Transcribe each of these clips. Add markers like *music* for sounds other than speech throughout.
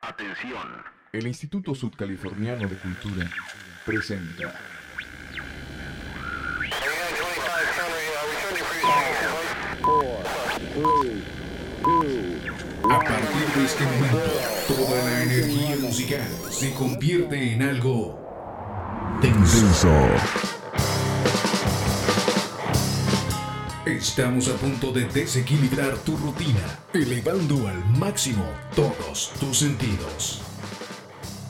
Atención. El Instituto Sudcaliforniano de Cultura presenta A partir de este momento, toda la energía musical se convierte en algo denso. Estamos a punto de desequilibrar tu rutina, elevando al máximo todos tus sentidos.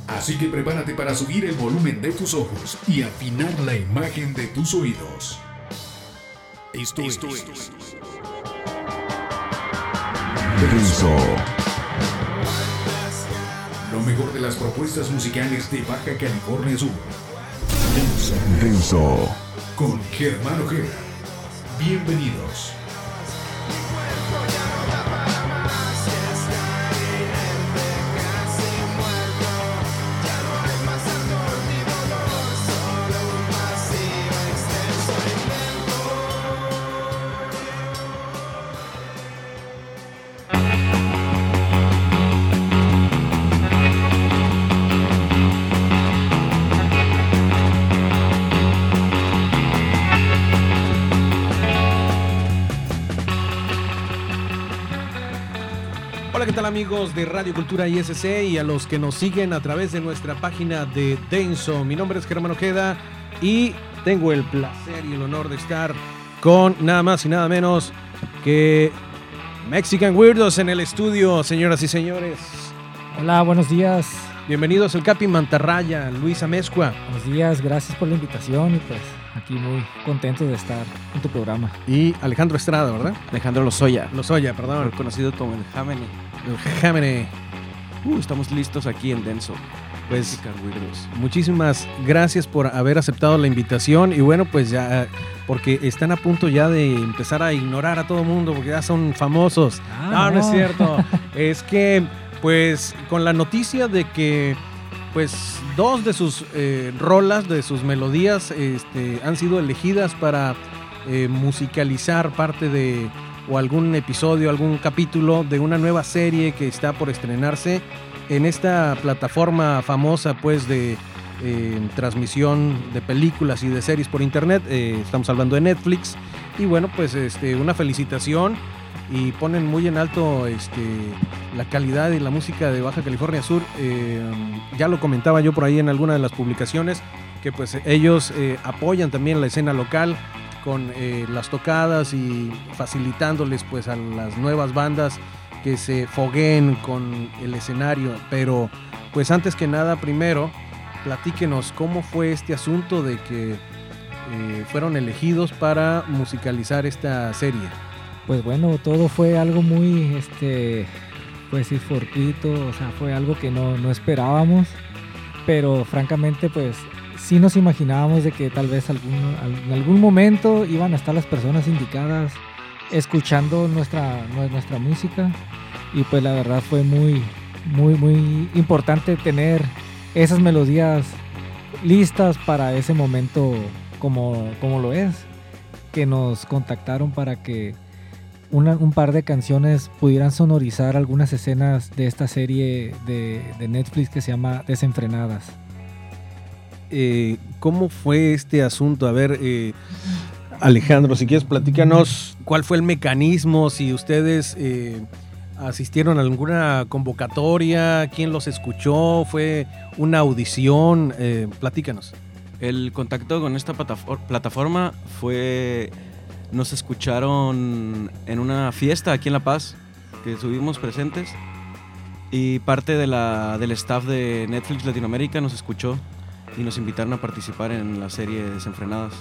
Así que prepárate para subir el volumen de tus ojos y afinar la imagen de tus oídos. Esto, es Denso. Lo mejor de las propuestas musicales de Baja California Sur. Denso. Denso. Con Germán Ojeda. Bienvenidos. Amigos de Radio Cultura ISC y a los que nos siguen a través de nuestra página de Denso? Mi nombre es Germán Ojeda y tengo el placer y el honor de estar con nada más y nada menos que Mexican Weirdos en el estudio, señoras y señores. Hola, buenos días. Bienvenidos el Capi Mantarraya, Luis Amezcua Buenos días, gracias por la invitación y pues aquí muy contento de estar en tu programa. y Alejandro Estrada, ¿verdad? Alejandro Lozoya, Lozoya, perdón. conocido como el Jamene. El Jámene. Uh, estamos listos aquí en Denso. Pues. Muchísimas gracias por haber aceptado la invitación y bueno, pues ya, porque están a punto ya de empezar a ignorar a todo el mundo porque ya son famosos. Ah, no, no es no. cierto. *laughs* es que, pues, con la noticia de que, pues, dos de sus eh, rolas, de sus melodías, este, han sido elegidas para eh, musicalizar parte de, o algún episodio, algún capítulo de una nueva serie que está por estrenarse en esta plataforma famosa, pues, de eh, transmisión de películas y de series por internet. estamos hablando de Netflix. Y bueno, pues, este, una felicitación y ponen muy en alto este, la calidad y la música de Baja California Sur. Eh, ya lo comentaba yo por ahí en alguna de las publicaciones, que pues ellos eh, apoyan también la escena local con eh, las tocadas y facilitándoles pues a las nuevas bandas que se fogueen con el escenario. Pero pues antes que nada, primero, platíquenos cómo fue este asunto de que fueron elegidos para musicalizar esta serie. Pues bueno, todo fue algo muy, este, pues sí, fortuito, o sea, fue algo que no, no esperábamos, pero francamente, pues sí nos imaginábamos de que tal vez algún, al- en algún momento iban a estar las personas indicadas escuchando nuestra, nue- nuestra música y pues la verdad fue muy, muy, muy importante tener esas melodías listas para ese momento como, como lo es, que nos contactaron para que una- un par de canciones pudieran sonorizar algunas escenas de esta serie de, de Netflix que se llama Desenfrenadas. eh, ¿cómo fue este asunto? A ver, eh, Alejandro, si quieres platícanos cuál fue el mecanismo, si ustedes eh, asistieron a alguna convocatoria, quién los escuchó, fue una audición, eh, platícanos. El contacto con esta platafor- plataforma fue. Nos escucharon en una fiesta aquí en La Paz, que estuvimos presentes. Y parte de la, del staff de Netflix Latinoamérica nos escuchó y nos invitaron a participar en la serie Desenfrenadas.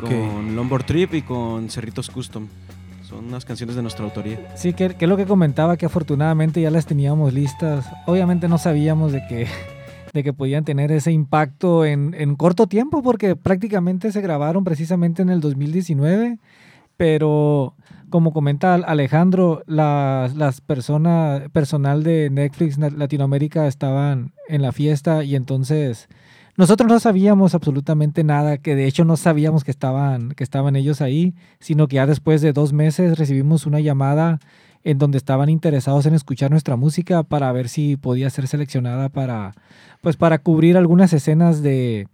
Con Longboard Trip y con Cerritos Custom. Son unas canciones de nuestra autoría. Sí, que, que es lo que comentaba, que afortunadamente ya las teníamos listas. Obviamente no sabíamos de que, de que podían tener ese impacto en, en corto tiempo, porque prácticamente se grabaron precisamente en el 2019, pero como comenta Alejandro, las, las personas, personal de Netflix Latinoamérica estaban en la fiesta y entonces nosotros no sabíamos absolutamente nada, que de hecho no sabíamos que estaban, que estaban ellos ahí, sino que ya después de dos meses recibimos una llamada en donde estaban interesados en escuchar nuestra música para ver si podía ser seleccionada para, pues para cubrir algunas escenas de,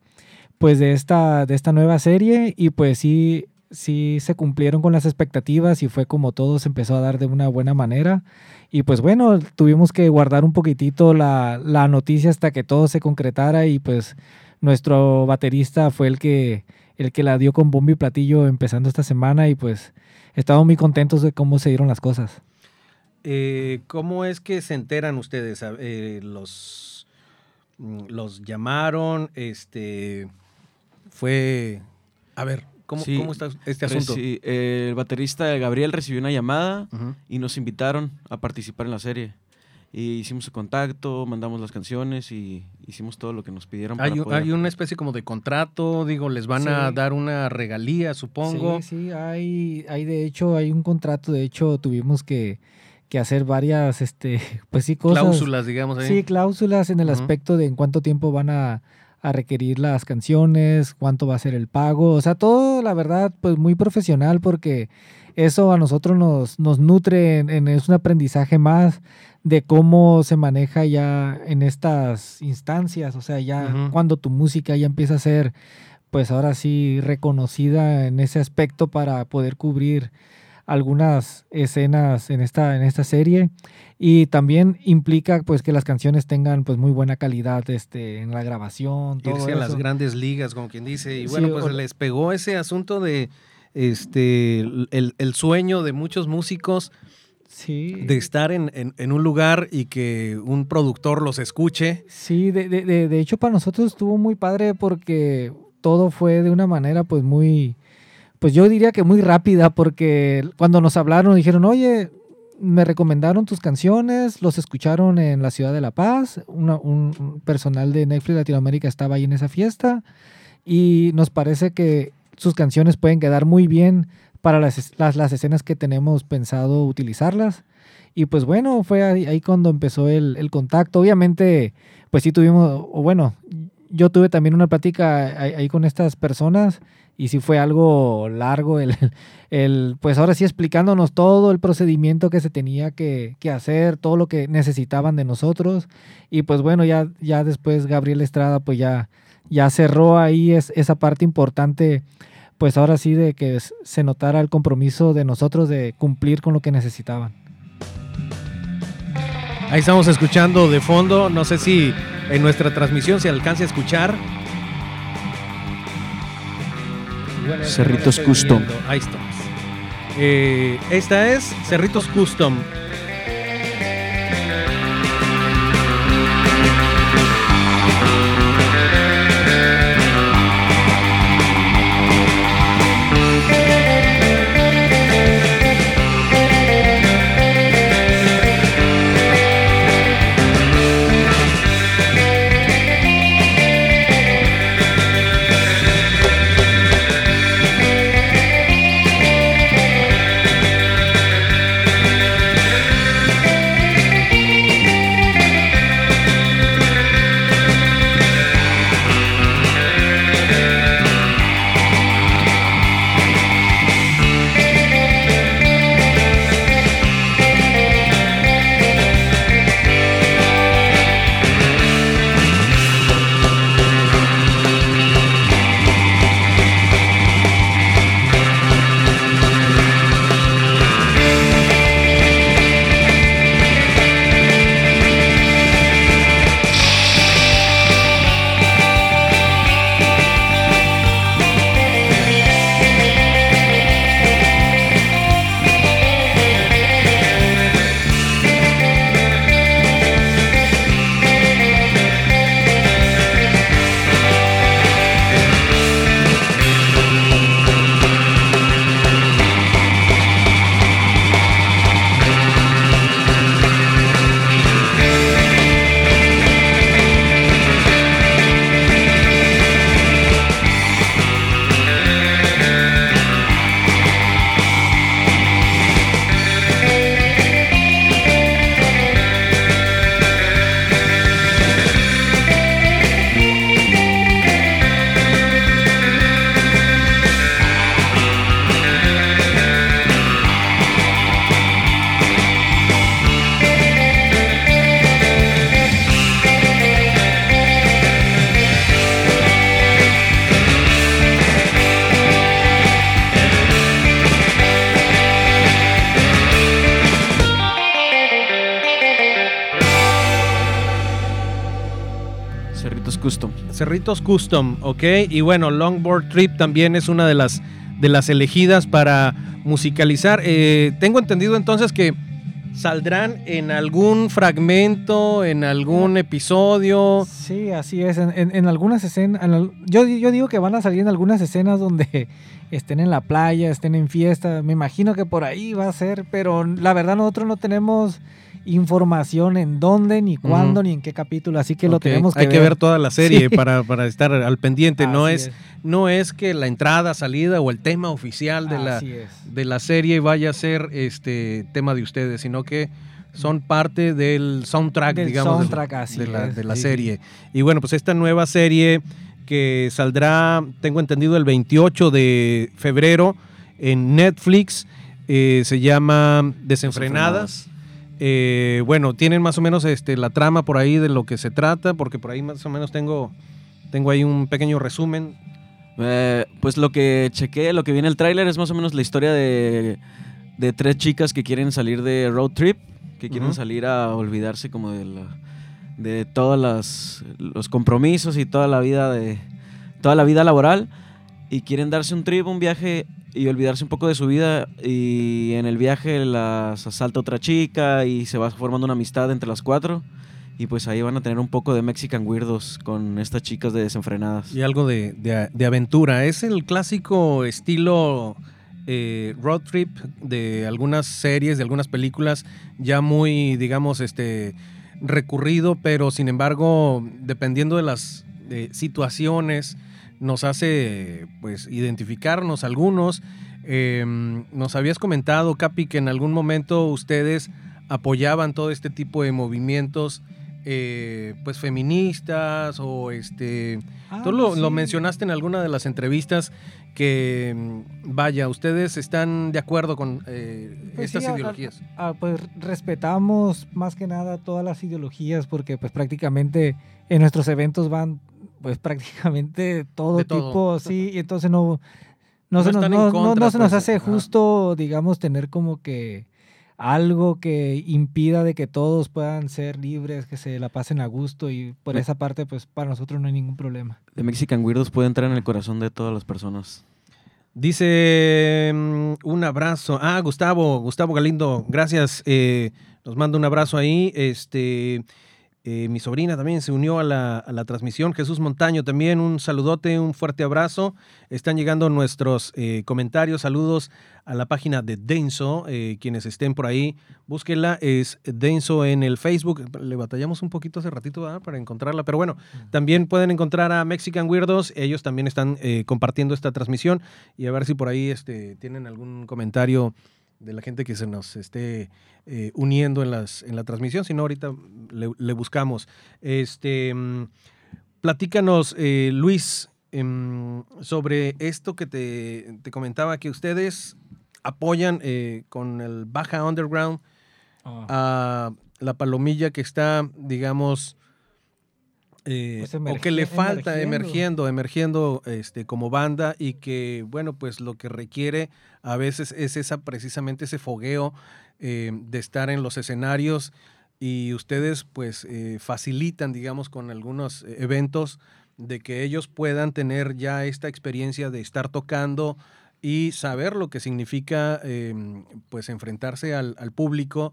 pues de esta, de esta nueva serie y pues sí, sí se cumplieron con las expectativas y fue como todo se empezó a dar de una buena manera. Y pues bueno, tuvimos que guardar un poquitito la, la noticia hasta que todo se concretara y pues nuestro baterista fue el que, el que la dio con bombo y platillo empezando esta semana y pues estamos muy contentos de cómo se dieron las cosas. Eh, ¿Cómo es que se enteran ustedes? Eh, los, mm, los llamaron, este, fue, a ver, ¿cómo, Sí, cómo está este asunto? Eh, el baterista Gabriel recibió una llamada y nos invitaron a participar en la serie. Y hicimos el contacto, mandamos las canciones y hicimos todo lo que nos pidieron. para Hay, un- poder- hay una especie como de contrato, digo, les van a Sí. dar una regalía, supongo. Sí, sí, hay, hay de hecho, hay un contrato, de hecho tuvimos que, que hacer varias, este, *laughs* pues sí, cosas. Cláusulas, digamos. ahí. Sí, cláusulas en el aspecto de en cuánto tiempo van a, a requerir las canciones, cuánto va a ser el pago, o sea, todo, la verdad, pues muy profesional porque eso a nosotros nos, nos nutre, en, en- es un aprendizaje más de cómo se maneja ya en estas instancias, o sea, ya cuando tu música ya empieza a ser, pues ahora sí, reconocida en ese aspecto para poder cubrir algunas escenas en esta, en esta serie y también implica pues que las canciones tengan pues muy buena calidad este, en la grabación, todo irse a las grandes ligas, como quien dice. Y Sí, bueno, pues o- les pegó ese asunto de este el, el sueño de muchos músicos Sí, de estar en, en- en un lugar y que un productor los escuche. sí de, de- de- de hecho para nosotros estuvo muy padre porque todo fue de una manera pues muy, pues yo diría que muy rápida porque cuando nos hablaron dijeron, oye, me recomendaron tus canciones, los escucharon en la ciudad de La Paz, una- un, personal de Netflix Latinoamérica estaba ahí en esa fiesta y nos parece que sus canciones pueden quedar muy bien para las, las, las escenas que tenemos pensado utilizarlas. Y pues bueno, fue ahí, ahí cuando empezó el, el contacto. Obviamente, pues sí tuvimos, o bueno, yo tuve también una plática ahí, con estas personas y sí fue algo largo el, *laughs* el, pues ahora sí explicándonos todo el procedimiento que se tenía que, que hacer, todo lo que necesitaban de nosotros. Y pues bueno, ya, ya después Gabriel Estrada pues ya, ya cerró ahí es, esa parte importante, pues ahora sí de que se notara el compromiso de nosotros de cumplir con lo que necesitaban. Ahí estamos escuchando de fondo, no sé si en nuestra transmisión se alcance a escuchar. Cerritos Custom. Ahí estamos. Eh, esta es Cerritos Custom. Custom. Cerritos Custom, ok. Y bueno, Longboard Trip también es una de las, de las elegidas para musicalizar. Eh, tengo entendido entonces que saldrán en algún fragmento, en algún episodio. Sí, así es. En, en- en algunas escenas, en yo, yo digo que van a salir en algunas escenas donde *laughs* estén en la playa, estén en fiesta. Me imagino que por ahí va a ser, pero la verdad nosotros no tenemos información en dónde, ni cuándo, ni en qué capítulo, así que lo tenemos que Hay ver. que ver toda la serie Sí. para, para estar al pendiente. no, Así es, no es que la entrada, salida o el tema oficial de la, Así es. de la serie vaya a ser este tema de ustedes, sino que son parte del soundtrack, Del digamos, de- soundtrack, así de, la, es, de la sí, serie. Y bueno, pues esta nueva serie que saldrá, tengo entendido, el 28 de febrero en Netflix, eh, se llama Desenfrenadas. Eh, bueno, tienen más o menos este, la trama por ahí de lo que se trata, porque por ahí más o menos tengo, tengo ahí un pequeño resumen. Eh, pues lo que chequé, lo que viene el tráiler es más o menos la historia de, de tres chicas que quieren salir de road trip, que quieren salir a olvidarse como de, la- de todos las- los compromisos y toda la vida de toda la vida laboral y quieren darse un trip, un viaje y olvidarse un poco de su vida y en el viaje las asalta otra chica y se va formando una amistad entre las cuatro y pues ahí van a tener un poco de Mexican Weirdos con estas chicas de desenfrenadas. Y algo de, de- aventura. Es el clásico estilo eh, road trip de algunas series, de algunas películas, ya muy, digamos, este recurrido, pero sin embargo, dependiendo de las eh, situaciones, nos hace pues identificarnos algunos. Eh, nos habías comentado, Capi, que en algún momento ustedes apoyaban todo este tipo de movimientos eh, pues feministas o este Ah, Tú lo, sí. lo mencionaste en alguna de las entrevistas que, mm, vaya, ustedes están de acuerdo con eh, Pues estas sí, a- a- ideologías. Ah, pues respetamos más que nada todas las ideologías porque pues prácticamente en nuestros eventos van pues prácticamente todo, De todo. tipo, sí, y entonces no, no, No se, nos, están en no, no- contra, no se nos pues, hace ajá. justo, digamos, tener como que algo que impida de que todos puedan ser libres, que se la pasen a gusto y por Me- esa parte pues para nosotros no hay ningún problema. The Mexican Weirdos puede entrar en el corazón de todas las personas. Dice mm, un abrazo. Ah, Gustavo, Gustavo Galindo, gracias. eh, nos manda un abrazo ahí. Este, eh, mi sobrina también se unió a la, a la transmisión. Jesús Montaño también, un saludote, un fuerte abrazo. Están llegando nuestros eh, comentarios, saludos a la página de Denso. eh, quienes estén por ahí, búsquenla. Es Denso en el Facebook. Le batallamos un poquito hace ratito ¿verdad? para encontrarla, pero bueno, también pueden encontrar a Mexican Weirdos. Ellos también están eh, compartiendo esta transmisión y a ver si por ahí este, tienen algún comentario de la gente que se nos esté eh, uniendo en, las, en la transmisión. Si no, ahorita le, le buscamos. Este, mm, platícanos, eh, Luis, em, sobre esto que te, te comentaba, que ustedes apoyan eh, con el Baja Underground a la palomilla que está, digamos, eh, Pues o que le falta emergiendo. emergiendo, emergiendo este, como banda y que, bueno, pues lo que requiere a veces es esa precisamente ese fogueo eh, de estar en los escenarios y ustedes pues eh, facilitan, digamos, con algunos eventos de que ellos puedan tener ya esta experiencia de estar tocando y saber lo que significa eh, pues enfrentarse al, al público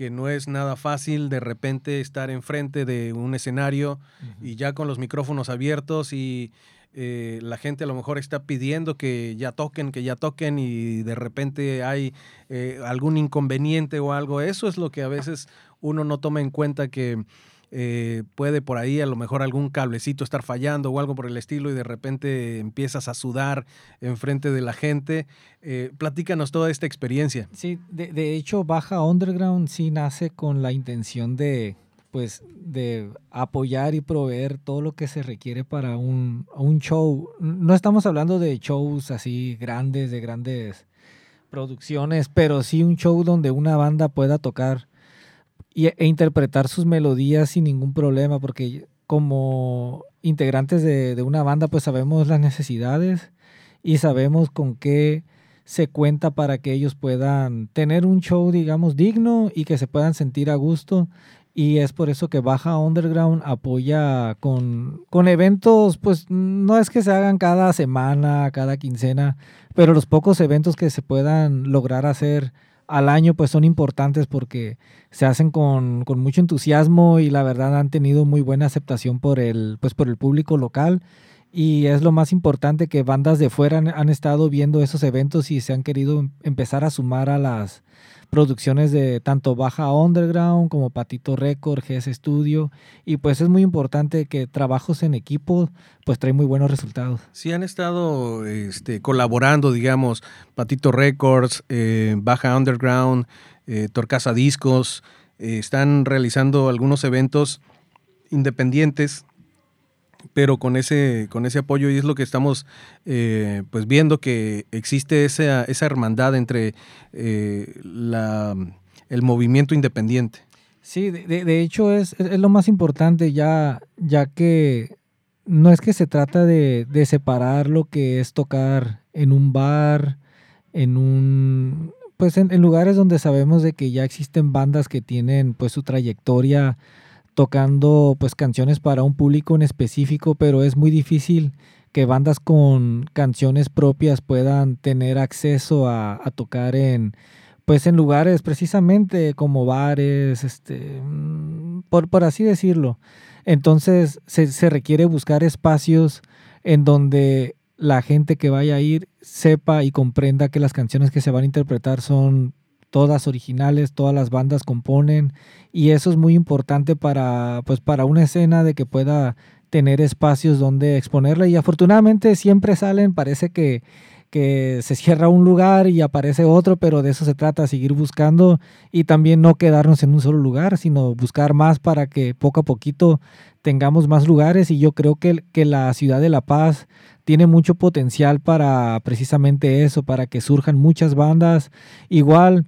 que no es nada fácil de repente estar enfrente de un escenario y ya con los micrófonos abiertos y eh, la gente a lo mejor está pidiendo que ya toquen, que ya toquen y de repente hay eh, algún inconveniente o algo. Eso es lo que a veces uno no toma en cuenta que eh, puede por ahí a lo mejor algún cablecito estar fallando o algo por el estilo y de repente empiezas a sudar enfrente de la gente. Eh, platícanos toda esta experiencia. Sí, de, de hecho, Baja Underground sí nace con la intención de, pues, de apoyar y proveer todo lo que se requiere para un, un show. No estamos hablando de shows así grandes, de grandes producciones, pero sí un show donde una banda pueda tocar y, e interpretar sus melodías sin ningún problema, porque como integrantes de, de una banda, pues sabemos las necesidades y sabemos con qué se cuenta para que ellos puedan tener un show, digamos, digno y que se puedan sentir a gusto. Y es por eso que Baja Underground apoya con, con eventos, pues no es que se hagan cada semana, cada quincena, pero los pocos eventos que se puedan lograr hacer al año pues son importantes porque se hacen con, con, mucho entusiasmo y la verdad han tenido muy buena aceptación por el, pues por el público local y es lo más importante que bandas de fuera han, estado viendo esos eventos y se han querido em, empezar a sumar a las producciones de tanto Baja Underground como Patito Record, GS Studio y pues es muy importante que trabajos en equipo pues traen muy buenos resultados. Sí han estado este, colaborando digamos Patito Records, eh, Baja Underground, eh, Torcasa Discos, eh, están realizando algunos eventos independientes pero con ese, con ese apoyo y es lo que estamos eh, pues viendo que existe esa, esa hermandad entre eh, la, el movimiento independiente. Sí, de, hecho es, es, lo más importante ya, ya que no es que se trata de, de separar lo que es tocar en un bar, en un pues en, en, lugares donde sabemos de que ya existen bandas que tienen pues su trayectoria tocando pues canciones para un público en específico, pero es muy difícil que bandas con canciones propias puedan tener acceso a, tocar en pues en lugares precisamente como bares, este, mm, por, por así decirlo. Entonces se, se requiere buscar espacios en donde la gente que vaya a ir sepa y comprenda que las canciones que se van a interpretar son todas originales, todas las bandas componen y eso es muy importante para pues para una escena de que pueda tener espacios donde exponerla y afortunadamente siempre salen, parece que que se cierra un lugar y aparece otro, pero de eso se trata, seguir buscando y también no quedarnos en un solo lugar, sino buscar más para que poco a poquito tengamos más lugares y yo creo que, que la ciudad de La Paz tiene mucho potencial para precisamente eso, para que surjan muchas bandas. Igual,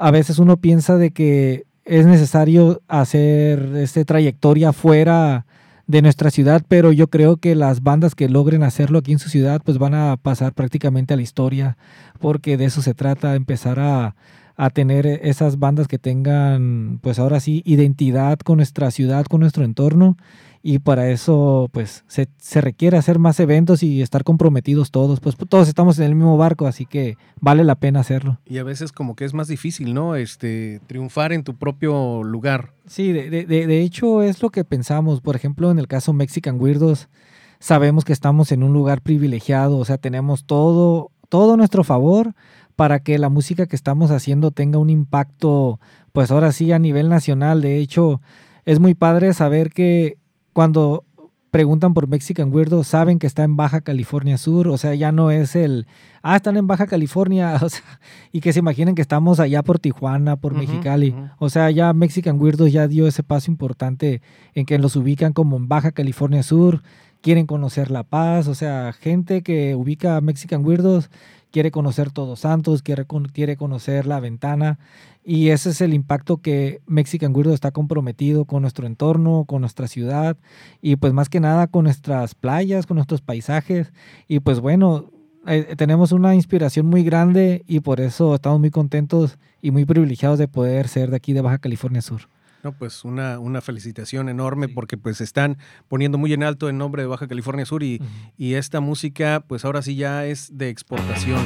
a veces uno piensa de que es necesario hacer esta trayectoria fuera de nuestra ciudad, pero yo creo que las bandas que logren hacerlo aquí en su ciudad pues van a pasar prácticamente a la historia, porque de eso se trata, empezar a, a tener esas bandas que tengan pues ahora sí identidad con nuestra ciudad, con nuestro entorno y para eso pues se, se, requiere hacer más eventos y estar comprometidos todos, pues todos estamos en el mismo barco, así que vale la pena hacerlo. Y a veces como que es más difícil, ¿no? Este, triunfar en tu propio lugar. Sí, de, de, de hecho es lo que pensamos, por ejemplo en el caso Mexican Weirdos, sabemos que estamos en un lugar privilegiado, o sea, tenemos todo, todo a nuestro favor para que la música que estamos haciendo tenga un impacto, pues ahora sí a nivel nacional, de hecho es muy padre saber que cuando preguntan por Mexican Weirdo, saben que está en Baja California Sur, o sea, ya no es el, ah, están en Baja California, *laughs* o sea, y que se imaginen que estamos allá por Tijuana, por Mexicali, o sea, ya Mexican Weirdo ya dio ese paso importante en que los ubican como en Baja California Sur, quieren conocer La Paz, o sea, gente que ubica a Mexican Weirdos quiere conocer Todos Santos, quiere, quiere conocer La Ventana, y ese es el impacto que Mexican Weirdo está comprometido con nuestro entorno, con nuestra ciudad, y pues más que nada con nuestras playas, con nuestros paisajes, y pues bueno, eh, tenemos una inspiración muy grande y por eso estamos muy contentos y muy privilegiados de poder ser de aquí de Baja California Sur. No, pues una, una felicitación enorme porque pues están poniendo muy en alto el nombre de Baja California Sur y, y esta música pues ahora sí ya es de exportación.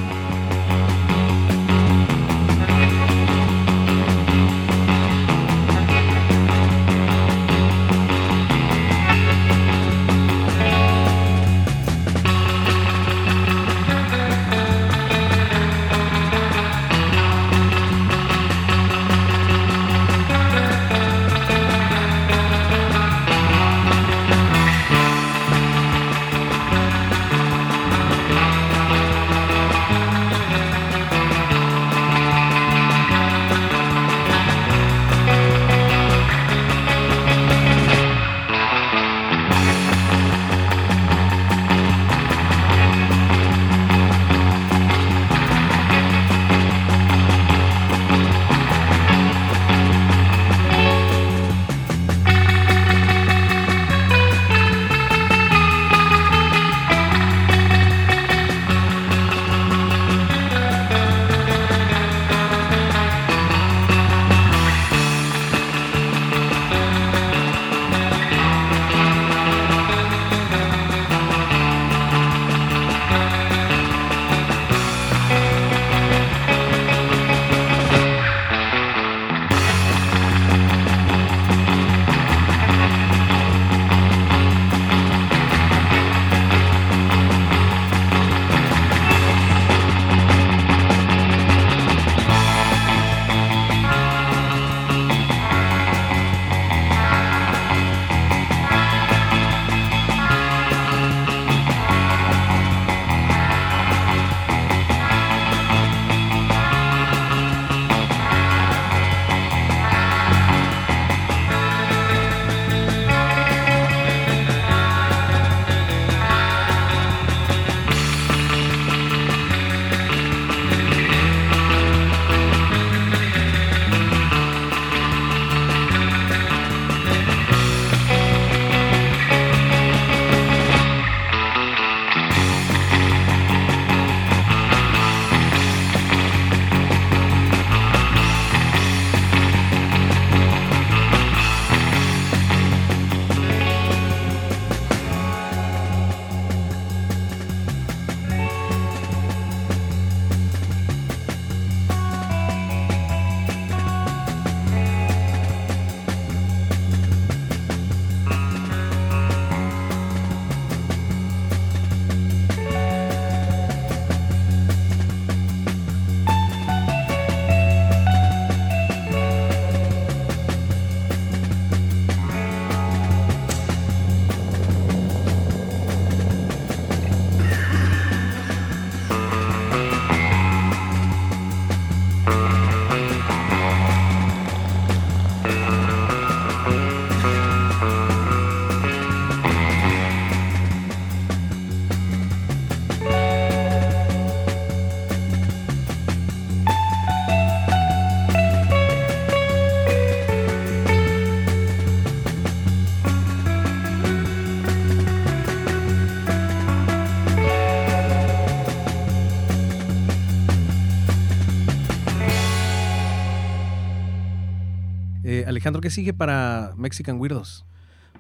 Alejandro, ¿qué sigue para Mexican Weirdos?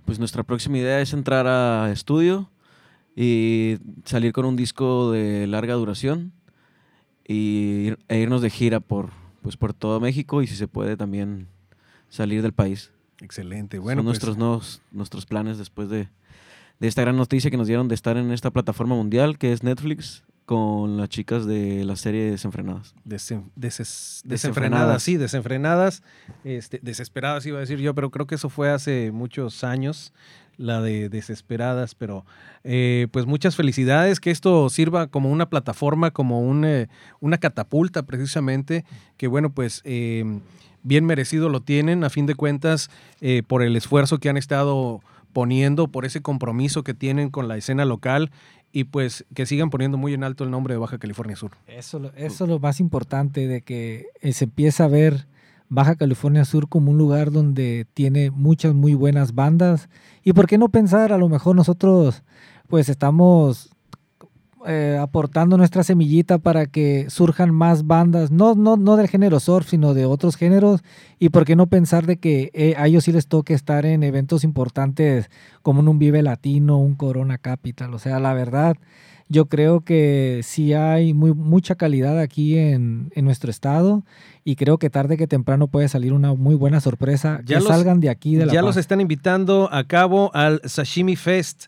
Pues nuestra próxima idea es entrar a estudio y salir con un disco de larga duración y ir- e irnos de gira por, pues, por todo México y si se puede también salir del país. Excelente. Bueno, Son pues, nuestros, nuevos, nuestros planes después de, de esta gran noticia que nos dieron de estar en esta plataforma mundial que es Netflix con las chicas de la serie Desenfrenadas. desen- deses- Desenfrenadas. desenfrenadas, sí, desenfrenadas, este, desesperadas iba a decir yo, pero creo que eso fue hace muchos años, la de desesperadas, pero eh, pues muchas felicidades, que esto sirva como una plataforma, como un, eh, una catapulta precisamente, que bueno, pues eh, bien merecido lo tienen, a fin de cuentas, por el esfuerzo que han estado poniendo, por ese compromiso que tienen con la escena local y pues que sigan poniendo muy en alto el nombre de Baja California Sur. Eso, eso es lo más importante, de que eh, se empieza a ver Baja California Sur como un lugar donde tiene muchas muy buenas bandas. Y por qué no pensar, a lo mejor nosotros pues estamos eh, aportando nuestra semillita para que surjan más bandas, no, no, no del género surf, sino de otros géneros. Y por qué no pensar de que eh, a ellos sí les toque estar en eventos importantes como en un Vive Latino, un Corona Capital. O sea, la verdad, yo creo que sí hay muy, mucha calidad aquí en, en nuestro estado y creo que tarde que temprano puede salir una muy buena sorpresa. Ya que los- salgan de aquí de la ya Paz. los están invitando a cabo al Sashimi Fest.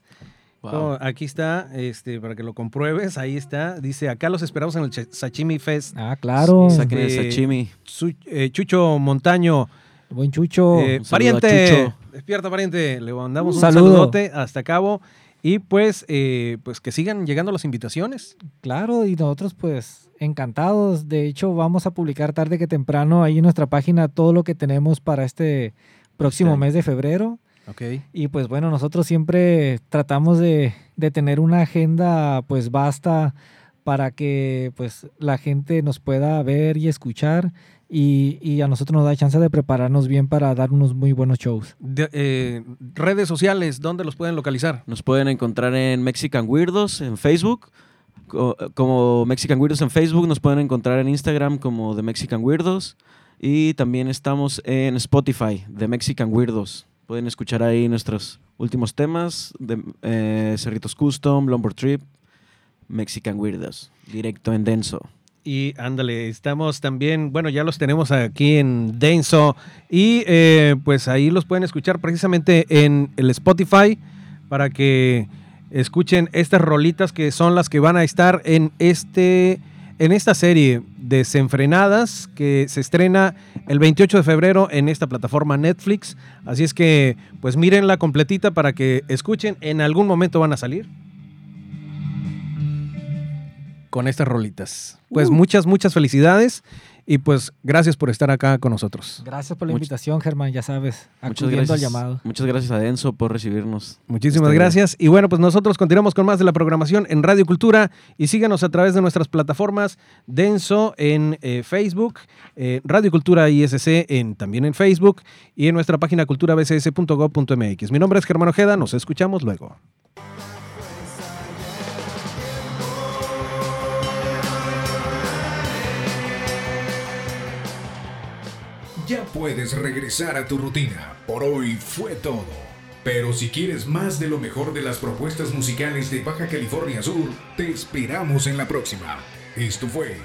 Wow. Aquí está, este, para que lo compruebes, ahí está. Dice, acá los esperamos en el Ch- Sashimi Fest. Ah, claro. Sí, Saquen el Este, sashimi. Su- eh, Chucho Montaño, Buen Chucho. eh, pariente, Chucho. despierta pariente, le mandamos Un un, saludo. saludote hasta cabo y pues, eh, pues que sigan llegando las invitaciones. Claro, y nosotros pues encantados. De hecho, vamos a publicar tarde que temprano ahí en nuestra página todo lo que tenemos para este próximo Este mes de febrero. Y pues bueno, nosotros siempre tratamos de, de tener una agenda pues vasta para que pues la gente nos pueda ver y escuchar y, y a nosotros nos da chance de prepararnos bien para dar unos muy buenos shows. De- eh, redes sociales, ¿dónde los pueden localizar? Nos pueden encontrar en Mexican Weirdos en Facebook. co- Como Mexican Weirdos en Facebook, nos pueden encontrar en Instagram como The Mexican Weirdos. Y también estamos en Spotify, The Mexican Weirdos. Pueden escuchar ahí nuestros últimos temas de eh, Cerritos Custom, Lumber Trip, Mexican Weirdos, directo en Denso. Y ándale, estamos también, bueno, ya los tenemos aquí en Denso y eh, pues ahí los pueden escuchar precisamente en el Spotify para que escuchen estas rolitas que son las que van a estar en este en esta serie Desenfrenadas que se estrena el 28 de febrero en esta plataforma Netflix. Así es que pues mírenla completita para que escuchen, en algún momento van a salir con estas rolitas. Pues Uh. muchas, muchas felicidades y pues gracias por estar acá con nosotros. Gracias por la Much- invitación, Germán, ya sabes, Muchas acudiendo al llamado. muchas gracias a Denso por recibirnos. Muchísimas Está bien. gracias. Y bueno, pues nosotros continuamos con más de la programación en Radio Cultura y síganos a través de nuestras plataformas Denso en eh, Facebook, eh, Radio Cultura ISC en, también en Facebook y en nuestra página culturabcs.gov.mx. Mi nombre es Germán Ojeda, nos escuchamos luego. Ya puedes regresar a tu rutina. Por hoy fue todo. Pero si quieres más de lo mejor de las propuestas musicales de Baja California Sur, te esperamos en la próxima. Esto fue.